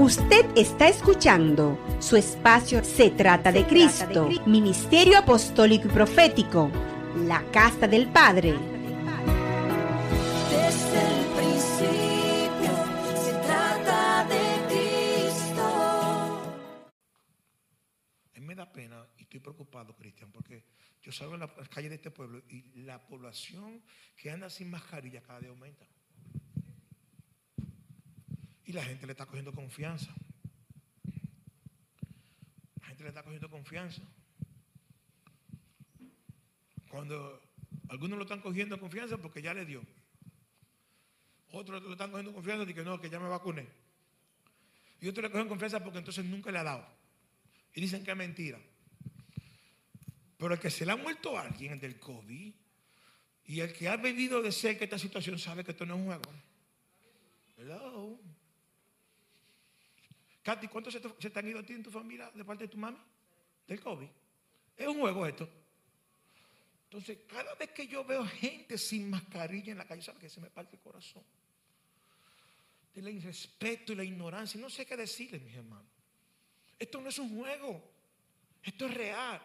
Usted está escuchando su espacio Se trata de Cristo, Ministerio Apostólico y Profético, la Casa del Padre. Desde el principio se trata de Cristo. A mí me da pena y estoy preocupado, Cristian, porque yo salgo en las calles de este pueblo y la población que anda sin mascarilla cada día aumenta. Y la gente le está cogiendo confianza. La gente le está cogiendo confianza. Cuando algunos lo están cogiendo confianza porque ya le dio. Otros lo están cogiendo confianza de que no, que ya me vacuné. Y otros le cogen confianza porque entonces nunca le ha dado. Y dicen que es mentira. Pero el que se le ha muerto a alguien, el del COVID, y el que ha vivido de cerca esta situación sabe que esto no es un juego. Hello. Katy, ¿cuántos se te, han ido a ti en tu familia de parte de tu mami? Del COVID. Es un juego esto. Entonces, cada vez que yo veo gente sin mascarilla en la calle, ¿sabe que se me parte el corazón? De la irrespeto y la ignorancia. No sé qué decirles, mis hermanos. Esto no es un juego. Esto es real.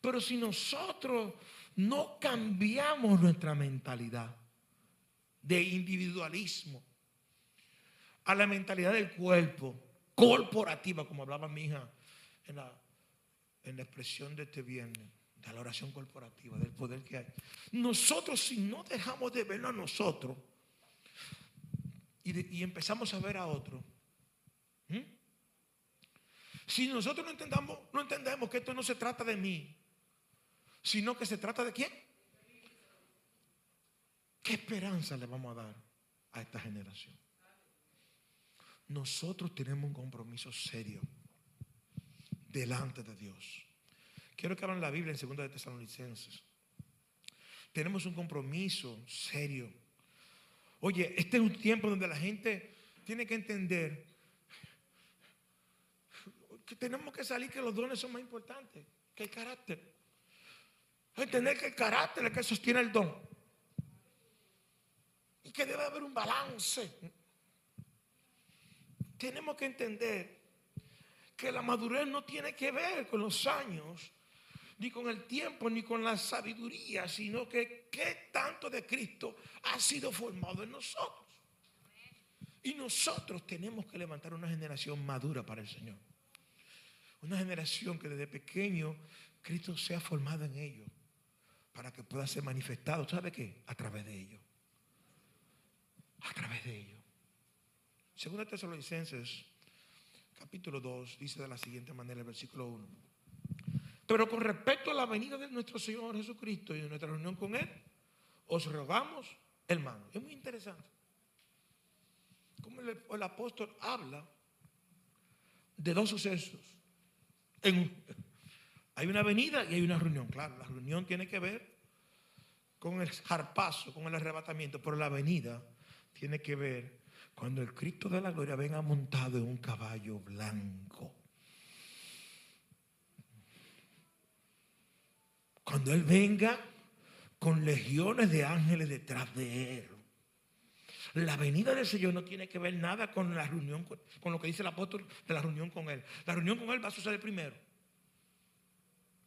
Pero si nosotros no cambiamos nuestra mentalidad de individualismo a la mentalidad del cuerpo, corporativa, como hablaba mi hija en la, en la expresión de este viernes, de la oración corporativa, del poder que hay. Nosotros, si no dejamos de verlo a nosotros y, y empezamos a ver a otros, ¿m? si nosotros no entendamos, no entendemos que esto no se trata de mí, sino que se trata de quién, ¿qué esperanza le vamos a dar a esta generación? Nosotros tenemos un compromiso serio delante de Dios. Quiero que abran la Biblia en 2 de Tesalonicenses. Tenemos un compromiso serio. Oye, este es un tiempo donde la gente tiene que entender que tenemos que salir que los dones son más importantes que el carácter. Entender que el carácter es el que sostiene el don. Y que debe haber un balance. Tenemos que entender que la madurez no tiene que ver con los años, ni con el tiempo, ni con la sabiduría, sino que qué tanto de Cristo ha sido formado en nosotros. Y nosotros tenemos que levantar una generación madura para el Señor. Una generación que desde pequeño Cristo sea formado en ellos para que pueda ser manifestado. ¿Sabe qué? A través de ellos. A través de ellos. Según Tesalonicenses, capítulo 2, dice de la siguiente manera el versículo 1. Pero con respecto a la venida de nuestro Señor Jesucristo y de nuestra reunión con Él, os rogamos, hermano. Es muy interesante. Como el, apóstol habla de dos sucesos. Hay una venida y hay una reunión. Claro, la reunión tiene que ver con el jarpazo, con el arrebatamiento, pero la venida tiene que ver cuando el Cristo de la gloria venga montado en un caballo blanco. Cuando Él venga con legiones de ángeles detrás de Él. La venida del Señor no tiene que ver nada con la reunión, con, lo que dice el apóstol de la reunión con Él. La reunión con Él va a suceder primero.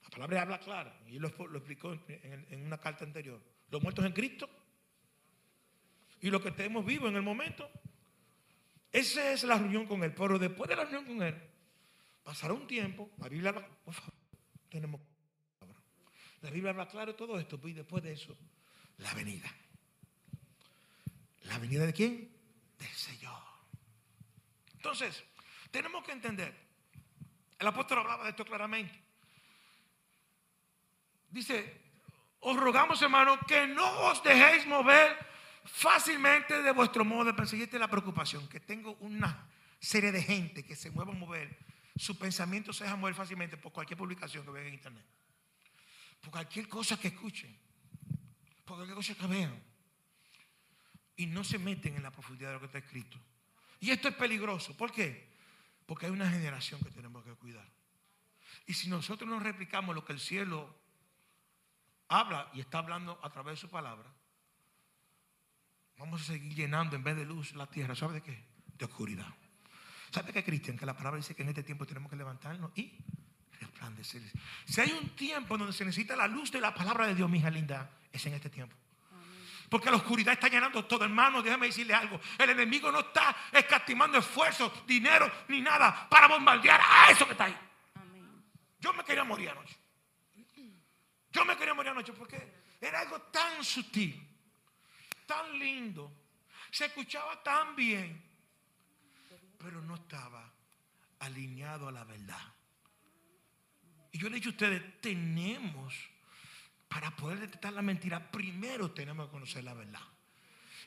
La palabra habla clara, y lo, explicó en, en- en una carta anterior. Los muertos en Cristo y los que estemos vivos en el momento. Esa es la reunión con Él. Pero después de la reunión con Él, pasará un tiempo. La Biblia habla, por favor, tenemos. La Biblia habla claro todo esto. Y después de eso, la venida. ¿La venida de quién? Del Señor. Entonces, tenemos que entender. El apóstol hablaba de esto claramente. Dice, os rogamos, hermano, que no os dejéis mover fácilmente de vuestro modo de es la preocupación, que tengo una serie de gente que se mueva a mover, su pensamiento se deja mover fácilmente por cualquier publicación que vean en internet, por cualquier cosa que escuchen, por cualquier cosa que vean. Y no se meten en la profundidad de lo que está escrito. Y esto es peligroso. ¿Por qué? Porque hay una generación que tenemos que cuidar. Y si nosotros no replicamos lo que el cielo habla y está hablando a través de su palabra, vamos a seguir llenando en vez de luz la tierra. ¿Sabe de qué? De oscuridad. ¿Sabe qué, Cristian? Que la palabra dice que en este tiempo tenemos que levantarnos y resplandecer. Si hay un tiempo donde se necesita la luz de la palabra de Dios, mi hija linda, es en este tiempo. Porque la oscuridad está llenando todo, hermano. Déjame decirle algo. El enemigo no está escatimando esfuerzos, dinero, ni nada para bombardear a eso que está ahí. Yo me quería morir anoche. Yo me quería morir anoche porque era algo tan sutil, tan lindo. Se escuchaba tan bien, pero no estaba alineado a la verdad. Y yo le dicho a ustedes, tenemos, para poder detectar la mentira, primero tenemos que conocer la verdad.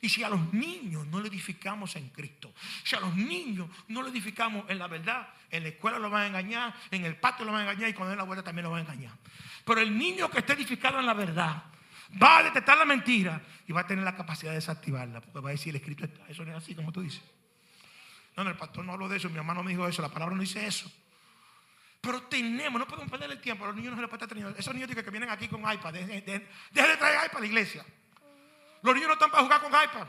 Y si a los niños no le edificamos en Cristo, si a los niños no le edificamos en la verdad, en la escuela lo van a engañar, en el patio lo van a engañar y cuando den la vuelta también lo van a engañar. Pero el niño que esté edificado en la verdad va a detectar la mentira y va a tener la capacidad de desactivarla, porque va a decir el escrito está, eso no es así como tú dices. No, no, el pastor no habló de eso, mi hermano me dijo eso, la palabra no dice eso. Pero tenemos, no podemos perder el tiempo. A los niños no se les puede estar teniendo. Esos niños que vienen aquí con iPad, dejen de, traer iPad a la iglesia. Los niños no están para jugar con iPad.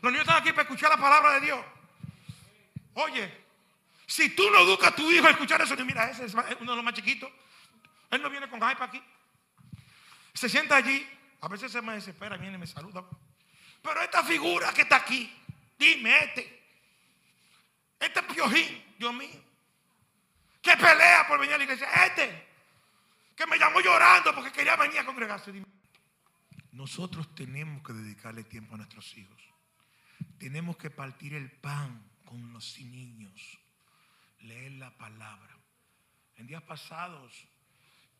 Los niños están aquí para escuchar la palabra de Dios. Oye, si tú no educas a tu hijo a escuchar eso, mira, ese es uno de los más chiquitos. Él no viene con iPad aquí. Se sienta allí. A veces se me desespera, viene y me saluda. Pero esta figura que está aquí, dime este. Este piojín, Dios mío que pelea por venir a la iglesia. Este, que me llamó llorando porque quería venir a congregarse. Nosotros tenemos que dedicarle tiempo a nuestros hijos. Tenemos que partir el pan con los niños, leer la palabra. En días pasados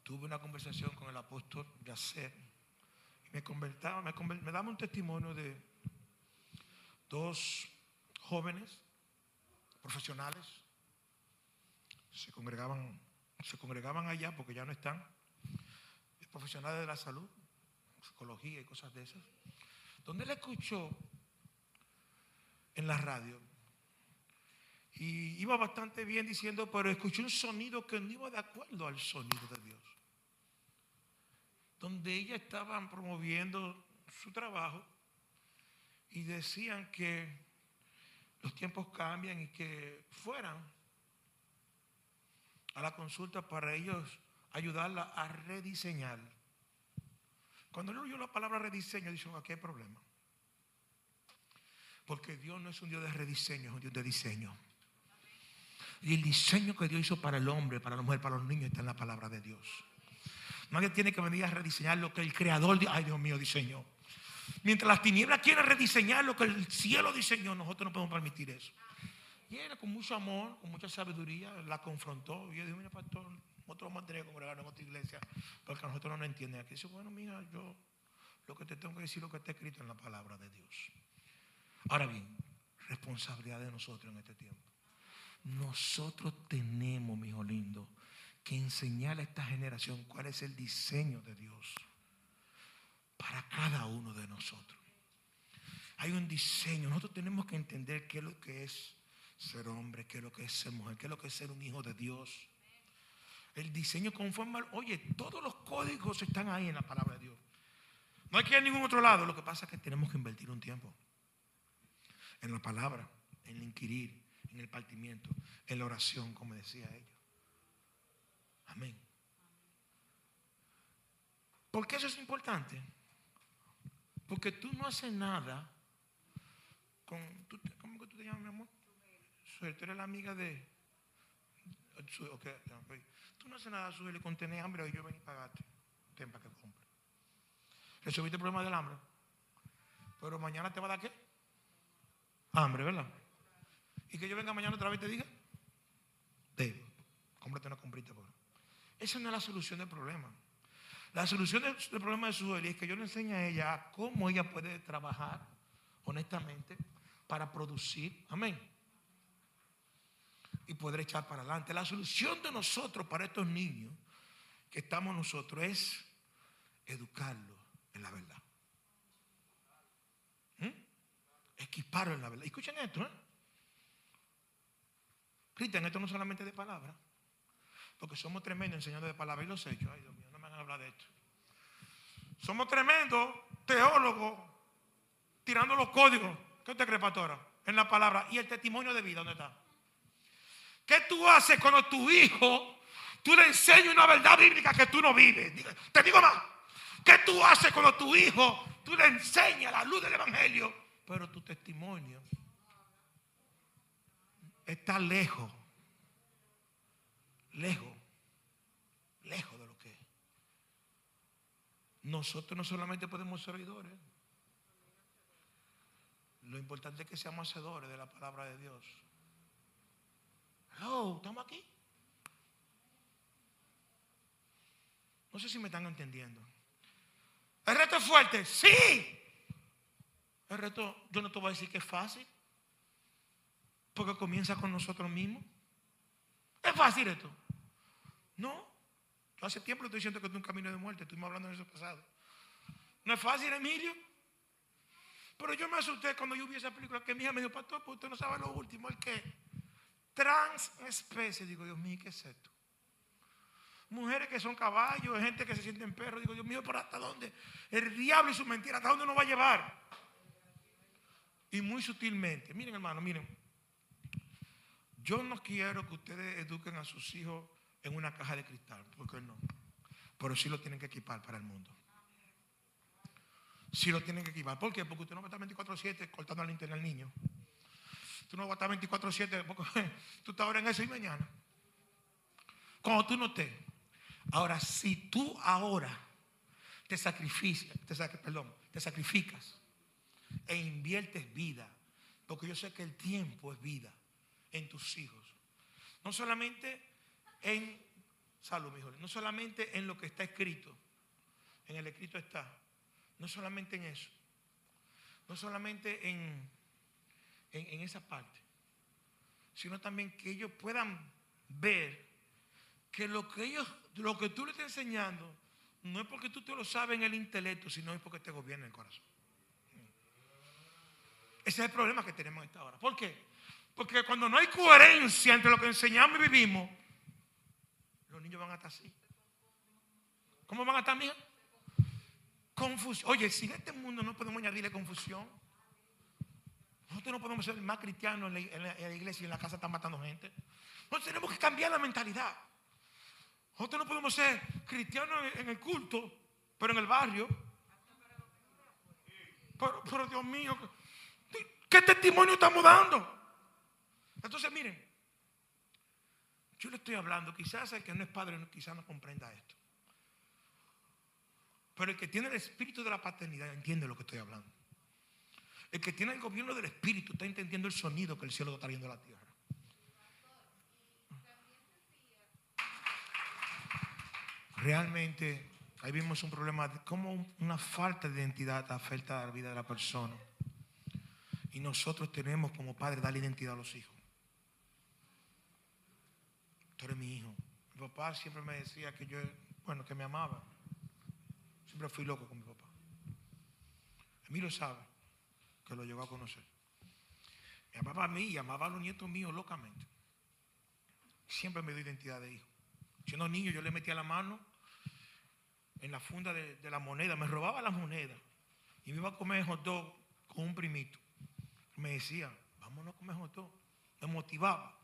tuve una conversación con el apóstol Yacer me me, me daba un testimonio de dos jóvenes profesionales. Se congregaban, se congregaban allá porque ya no están, profesionales de la salud, psicología y cosas de esas, donde él escuchó en la radio. Y iba bastante bien diciendo, pero escuché un sonido que no iba de acuerdo al sonido de Dios. Donde ellas estaban promoviendo su trabajo y decían que los tiempos cambian y que fueran a la consulta para ellos ayudarla a rediseñar. Cuando él oyó la palabra rediseño, dijo, aquí hay problema. Porque Dios no es un Dios de rediseño, es un Dios de diseño. Y el diseño que Dios hizo para el hombre, para la mujer, para los niños está en la palabra de Dios. Nadie tiene que venir a rediseñar lo que el creador, ay Dios mío, diseñó. Mientras las tinieblas quieren rediseñar lo que el cielo diseñó, nosotros no podemos permitir eso. Y él con mucho amor, con mucha sabiduría, la confrontó. Y yo dije, mira, pastor, nosotros vamos a tener que congregar en otra iglesia porque nosotros no entienden. Aquí dice, bueno, mira, yo lo que te tengo que decir es lo que está escrito en la palabra de Dios. Ahora bien, responsabilidad de nosotros en este tiempo. Nosotros tenemos, mi hijo lindo, que enseñar a esta generación cuál es el diseño de Dios para cada uno de nosotros. Hay un diseño. Nosotros tenemos que entender qué es lo que es ser hombre, qué es lo que es ser mujer, qué es lo que es ser un hijo de Dios. El diseño conforme, oye, todos los códigos están ahí en la palabra de Dios. No hay que ir a ningún otro lado. Lo que pasa es que tenemos que invertir un tiempo en la palabra, en el inquirir, en el partimiento, en la oración, como decía ella. Amén. ¿Por qué eso es importante? Porque tú no haces nada con... ¿Cómo que tú te llamas, mi amor? tú eres la amiga de... Tú no haces nada, Sueli, con tener hambre y yo venir a pagarte. Ten para que compre. Resolviste el problema del hambre. Pero mañana te va a dar qué? Hambre, ¿verdad? Y que yo venga mañana otra vez y te diga, Dave, cómprate una comprita. Por. Esa no es la solución del problema. La solución del, problema de Sueli es que yo le enseño a ella cómo ella puede trabajar honestamente para producir. Amén y poder echar para adelante. La solución de nosotros para estos niños que estamos nosotros es educarlos en la verdad. ¿Mm? Equiparlos en la verdad. Escuchen esto, ¿eh? Cristian, esto no solamente de palabras, porque somos tremendos enseñando de palabras y los hechos. Ay, Dios mío, no me van a hablar de esto. Somos tremendos teólogos tirando los códigos. ¿Qué usted cree, pastora? En la palabra. ¿Y el testimonio de vida dónde está? ¿Qué tú haces cuando tu hijo, tú le enseñas una verdad bíblica que tú no vives? Te digo más. ¿Qué tú haces cuando tu hijo, tú le enseñas la luz del Evangelio, pero tu testimonio está lejos, lejos, lejos de lo que es? Nosotros no solamente podemos ser oidores, lo importante es que seamos hacedores de la palabra de Dios. Hello, ¿estamos aquí? No sé si me están entendiendo. ¿El reto es fuerte? Sí. El reto, yo no te voy a decir que es fácil. Porque comienza con nosotros mismos. ¿Es fácil esto? No. Yo hace tiempo le estoy diciendo que es un camino de muerte. Estuvimos hablando de eso pasado. ¿No es fácil, Emilio? Pero yo me asusté cuando yo vi esa película que mi hija me dijo, pastor, pues usted no sabe lo último, el que transespecie. Digo, Dios mío, ¿qué es esto? Mujeres que son caballos, gente que se sienten perros. Digo, Dios mío, ¿pero hasta dónde? El diablo y su mentira, ¿hasta dónde nos va a llevar? Y muy sutilmente, miren hermano, miren. Yo no quiero que ustedes eduquen a sus hijos en una caja de cristal, porque no. Pero sí lo tienen que equipar para el mundo. Sí lo tienen que equipar. ¿Por qué? Porque usted no va a estar 24-7 cortando al internet al niño. Tú no vas a estar 24-7 porque tú estás ahora en eso y mañana. Cuando tú no estés. Ahora, si tú ahora te sacrificas, te, sac- perdón, te sacrificas e inviertes vida, porque yo sé que el tiempo es vida en tus hijos. No solamente en salud, no solamente en lo que está escrito, en el escrito está, no solamente en eso, no solamente en, en, en esa parte, sino también que ellos puedan ver que lo que ellos, lo que tú le estás enseñando, no es porque tú te lo sabes en el intelecto, sino es porque te gobierna el corazón. Ese es el problema que tenemos en esta hora. ¿Por qué? Porque cuando no hay coherencia entre lo que enseñamos y vivimos, los niños van a estar así. ¿Cómo van a estar, mija? Confusión. Oye, si en este mundo no podemos añadirle confusión, nosotros no podemos ser más cristianos en la, iglesia y en la casa están matando gente. Nosotros tenemos que cambiar la mentalidad. Nosotros no podemos ser cristianos en, el culto, pero en el barrio. Pero Dios mío, ¿qué testimonio estamos dando? Entonces, miren, yo le estoy hablando, quizás el que no es padre quizás no comprenda esto. Pero el que tiene el espíritu de la paternidad entiende lo que estoy hablando. El que tiene el gobierno del espíritu está entendiendo el sonido que el cielo está trayendo a la tierra. Realmente, ahí vimos un problema de cómo una falta de identidad afecta a la vida de la persona. Y nosotros tenemos como padres darle identidad a los hijos. Tú eres mi hijo. Mi papá siempre me decía que yo, bueno, que me amaba. Siempre fui loco con mi papá. Emilio sabe que lo llegó a conocer. Mi papá a mí y amaba a los nietos míos locamente. Siempre me dio identidad de hijo. Siendo niño yo le metía la mano en la funda de, de la moneda, me robaba las monedas y me iba a comer hot dog con un primito. Me decía, vámonos a comer hot dog. Me motivaba.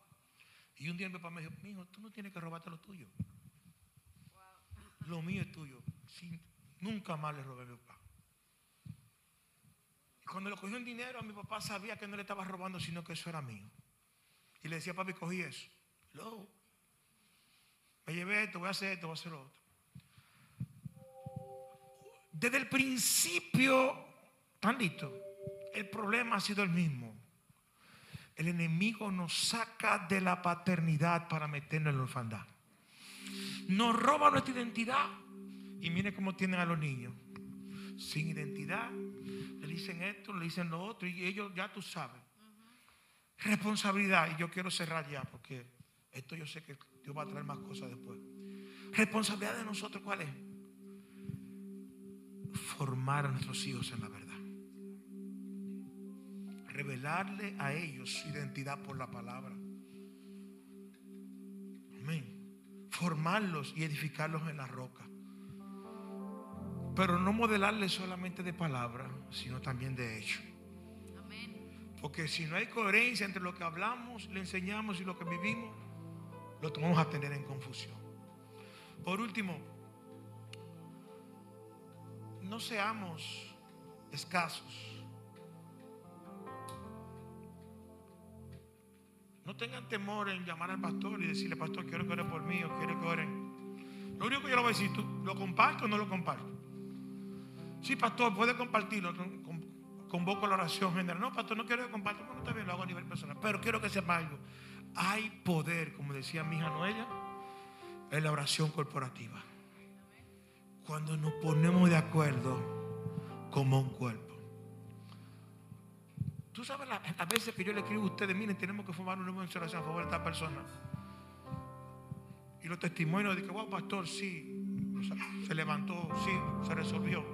Y un día mi papá me dijo, hijo, tú no tienes que robarte lo tuyo. Lo mío es tuyo. Sin- nunca más le robé a mi papá. Y cuando le cogió en dinero, a mi papá sabía que no le estaba robando, sino que eso era mío. Y le decía, papi, cogí eso. Luego, me llevé esto, voy a hacer esto, voy a hacer lo otro. Desde el principio, ¿están listos? El problema ha sido el mismo. El enemigo nos saca de la paternidad para meternos en la orfandad. Nos roba nuestra identidad. Y miren cómo tienen a los niños. Sin identidad. Le dicen esto, le dicen lo otro. Y ellos ya tú sabes. Responsabilidad. Y yo quiero cerrar ya porque esto yo sé que Dios va a traer más cosas después. Responsabilidad de nosotros, ¿cuál es? Formar a nuestros hijos en la verdad. Revelarle a ellos su identidad por la palabra. Amén. Formarlos y edificarlos en la roca. Pero no modelarles solamente de palabra, sino también de hecho. Porque si no hay coherencia entre lo que hablamos, le enseñamos y lo que vivimos, lo vamos a tener en confusión. Por último, no seamos escasos. No tengan temor en llamar al pastor y decirle, pastor, quiero que ore por mí o quiero que oren. Lo único que yo le voy a decir, ¿tú lo comparto o no lo comparto? Sí, pastor, puede compartirlo. con- con- Convoco la oración general. No, pastor, no quiero que comparta. Bueno, está bien, lo hago a nivel personal. Pero quiero que sepa algo. Hay poder, como decía mi hija Noelia, en la oración corporativa. Cuando nos ponemos de acuerdo como un cuerpo. Tú sabes la- las veces que yo le escribo a ustedes, miren, tenemos que formar una buena oración a favor de esta persona. Y los testimonios de que, wow, pastor, sí, se levantó, sí, se resolvió.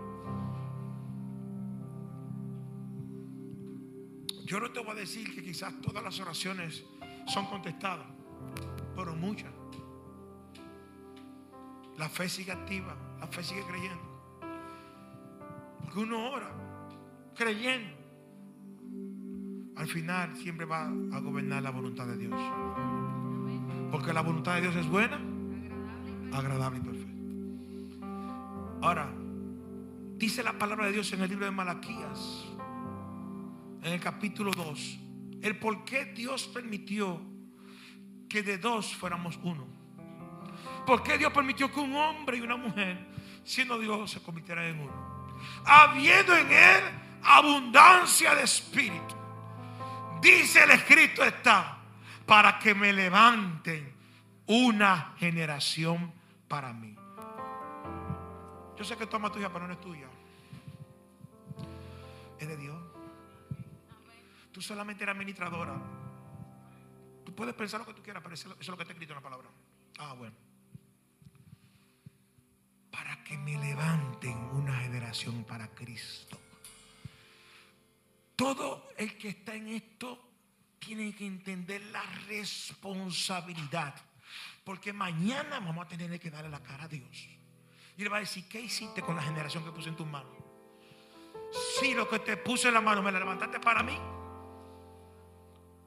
Yo no te voy a decir que quizás todas las oraciones son contestadas, pero muchas. La fe sigue activa, la fe sigue creyendo. Porque uno ora creyendo. Al final siempre va a gobernar la voluntad de Dios. Porque la voluntad de Dios es buena, agradable y perfecta. Ahora, dice la palabra de Dios en el libro de Malaquías, en el capítulo 2, el por qué Dios permitió que de dos fuéramos uno. ¿Por qué Dios permitió que un hombre y una mujer, siendo Dios, se convirtieran en uno? Habiendo en él abundancia de espíritu. Dice el escrito está, para que me levanten una generación para mí. Yo sé que toma tuya, pero no es tuya. Es de Dios. Tú solamente eres administradora. Tú puedes pensar lo que tú quieras, pero eso es lo que está escrito en la palabra. Ah, bueno. Para que me levanten una generación para Cristo. Todo el que está en esto tiene que entender la responsabilidad. Porque mañana vamos a tener que darle la cara a Dios. Y le va a decir, ¿qué hiciste con la generación que puse en tus manos? Si lo que te puse en la mano me la levantaste para mí.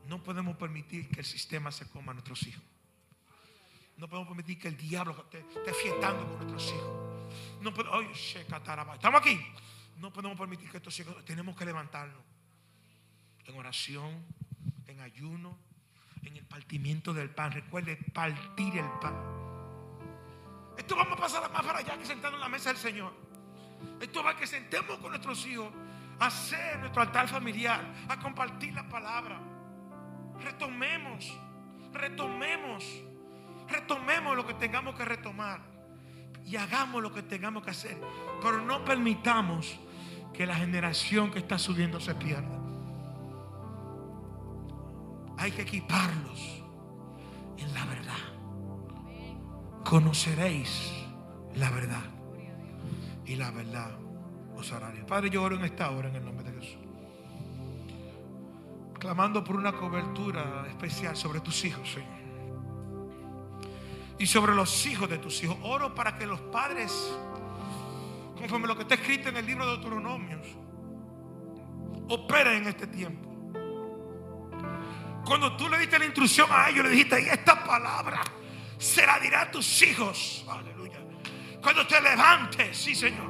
No podemos permitir que el sistema se coma a nuestros hijos. No podemos permitir que el diablo esté, fiestando con nuestros hijos. No podemos, estamos aquí. No podemos permitir que estos hijos, tenemos que levantarnos en oración, en ayuno, en el partimiento del pan. Recuerde, partir el pan. Esto vamos a pasar más para allá que sentado en la mesa del Señor. Esto va a que sentemos con nuestros hijos a hacer nuestro altar familiar, a compartir la palabra. Retomemos, retomemos, retomemos lo que tengamos que retomar y hagamos lo que tengamos que hacer. Pero no permitamos que la generación que está subiendo se pierda. Hay que equiparlos en la verdad. Conoceréis la verdad. Y la verdad os hará. Padre, yo oro en esta hora en el nombre de Jesús. Clamando por una cobertura especial sobre tus hijos, Señor. Y sobre los hijos de tus hijos. Oro para que los padres, conforme lo que está escrito en el libro de Deuteronomios, operen en este tiempo. Cuando tú le diste la instrucción a ellos, le dijiste, esta palabra se la dirá a tus hijos. Aleluya. Cuando te levantes, sí Señor.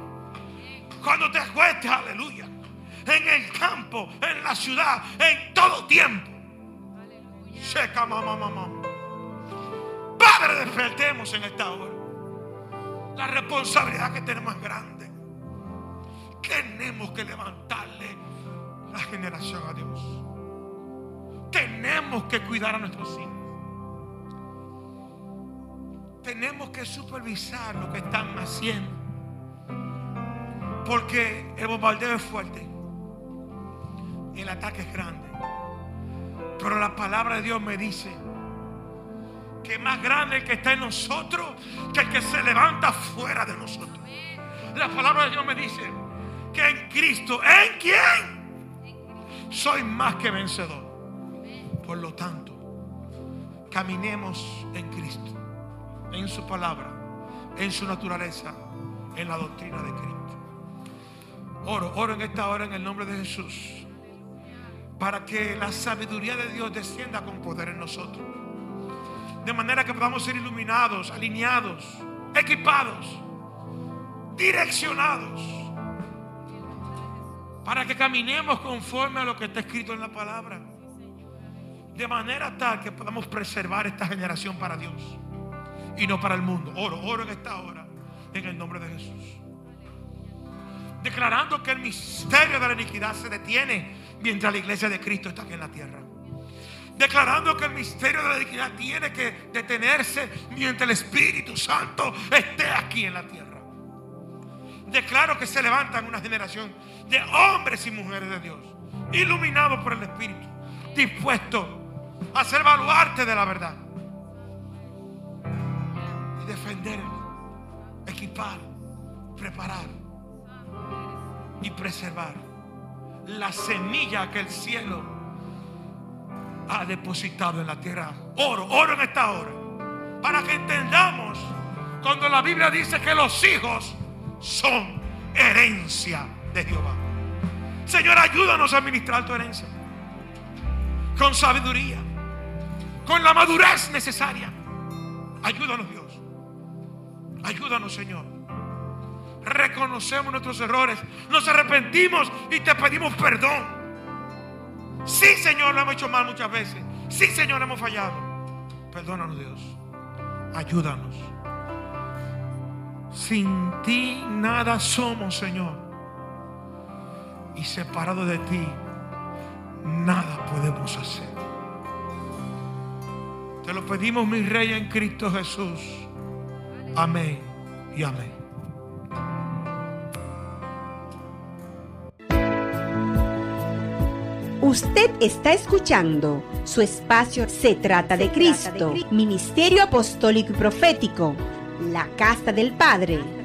Cuando te acuestes, aleluya. En el campo, en la ciudad, en todo tiempo. Seca, mamá, mamá. Padre, despertemos en esta hora. La responsabilidad que tenemos es grande. Tenemos que levantarle la generación a Dios. Tenemos que cuidar a nuestros hijos. Tenemos que supervisar lo que están haciendo. Porque el bombardeo es fuerte. El ataque es grande. Pero la palabra de Dios me dice que es más grande el que está en nosotros que el que se levanta fuera de nosotros. La palabra de Dios me dice que en Cristo, ¿en quién? Soy más que vencedor. Por lo tanto, caminemos en Cristo, en su palabra, en su naturaleza, en la doctrina de Cristo. Oro, oro en esta hora en el nombre de Jesús, para que la sabiduría de Dios descienda con poder en nosotros. de manera que podamos ser iluminados, alineados, equipados, direccionados, para que caminemos conforme a lo que está escrito en la palabra, de manera tal que podamos preservar esta generación para Dios y no para el mundo. Oro, oro en esta hora, en el nombre de Jesús. Declarando que el misterio de la iniquidad se detiene mientras la iglesia de Cristo está aquí en la tierra. Declarando que el misterio de la iniquidad tiene que detenerse mientras el Espíritu Santo esté aquí en la tierra. Declaro que se levantan una generación de hombres y mujeres de Dios, iluminados por el Espíritu, dispuestos a ser baluarte de la verdad y defender, equipar, preparar y preservar la semilla que el cielo ha depositado en la tierra. Oro, oro en esta hora. Para que entendamos cuando la Biblia dice que los hijos son herencia de Jehová. Señor, ayúdanos a administrar tu herencia. Con sabiduría. Con la madurez necesaria. Ayúdanos Dios. Ayúdanos Señor. Reconocemos nuestros errores. Nos arrepentimos y te pedimos perdón. Sí, Señor, lo hemos hecho mal muchas veces. Sí, Señor, hemos fallado. Perdónanos, Dios. Ayúdanos. Sin ti nada somos, Señor. Y separado de ti, nada podemos hacer. Te lo pedimos, mi Rey, en Cristo Jesús. Amén y amén. Usted está escuchando su espacio Se trata de Cristo, Ministerio Apostólico y Profético, la Casa del Padre.